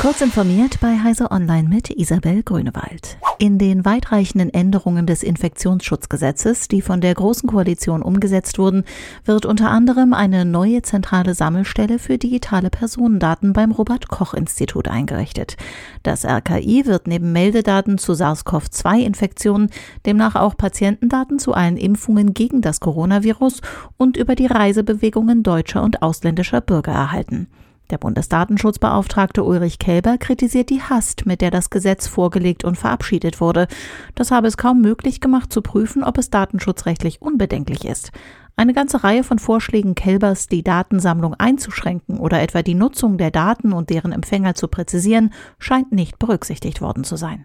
Kurz informiert bei Heise Online mit Isabel Grünewald. In den weitreichenden Änderungen des Infektionsschutzgesetzes, die von der Großen Koalition umgesetzt wurden, wird unter anderem eine neue zentrale Sammelstelle für digitale Personendaten beim Robert Koch Institut eingerichtet. Das RKI wird neben Meldedaten zu SARS-CoV-2-Infektionen demnach auch Patientendaten zu allen Impfungen gegen das Coronavirus und über die Reisebewegungen deutscher und ausländischer Bürger erhalten. Der Bundesdatenschutzbeauftragte Ulrich Kelber kritisiert die Hast, mit der das Gesetz vorgelegt und verabschiedet wurde. Das habe es kaum möglich gemacht zu prüfen, ob es datenschutzrechtlich unbedenklich ist. Eine ganze Reihe von Vorschlägen Kelbers, die Datensammlung einzuschränken oder etwa die Nutzung der Daten und deren Empfänger zu präzisieren, scheint nicht berücksichtigt worden zu sein.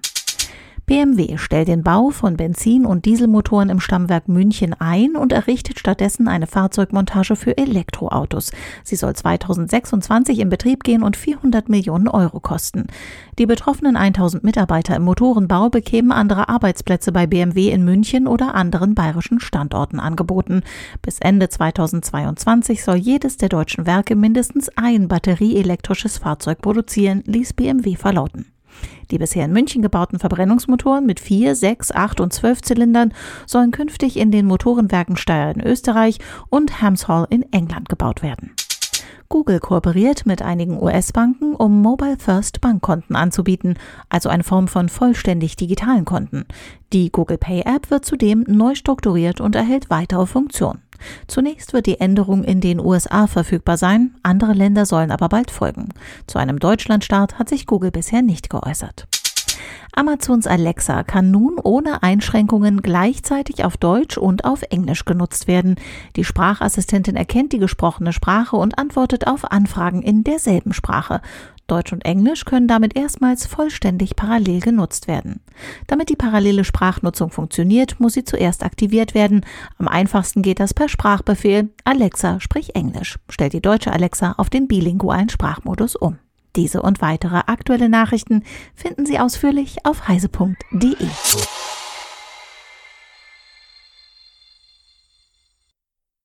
BMW stellt den Bau von Benzin- und Dieselmotoren im Stammwerk München ein und errichtet stattdessen eine Fahrzeugmontage für Elektroautos. Sie soll 2026 in Betrieb gehen und 400 Millionen Euro kosten. Die betroffenen 1000 Mitarbeiter im Motorenbau bekämen andere Arbeitsplätze bei BMW in München oder anderen bayerischen Standorten angeboten. Bis Ende 2022 soll jedes der deutschen Werke mindestens ein batterieelektrisches Fahrzeug produzieren, ließ BMW verlauten. Die bisher in München gebauten Verbrennungsmotoren mit 4, 6, 8 und 12 Zylindern sollen künftig in den Motorenwerken Steyr in Österreich und Hamshall in England gebaut werden. Google kooperiert mit einigen US-Banken, um Mobile First Bankkonten anzubieten, also eine Form von vollständig digitalen Konten. Die Google Pay App wird zudem neu strukturiert und erhält weitere Funktionen. Zunächst wird die Änderung in den USA verfügbar sein, andere Länder sollen aber bald folgen. Zu einem Deutschlandstart hat sich Google bisher nicht geäußert. Amazons Alexa kann nun ohne Einschränkungen gleichzeitig auf Deutsch und auf Englisch genutzt werden. Die Sprachassistentin erkennt die gesprochene Sprache und antwortet auf Anfragen in derselben Sprache. Deutsch und Englisch können damit erstmals vollständig parallel genutzt werden. Damit die parallele Sprachnutzung funktioniert, muss sie zuerst aktiviert werden. Am einfachsten geht das per Sprachbefehl Alexa, sprich Englisch. Stellt die deutsche Alexa auf den bilingualen Sprachmodus um. Diese und weitere aktuelle Nachrichten finden Sie ausführlich auf heise.de.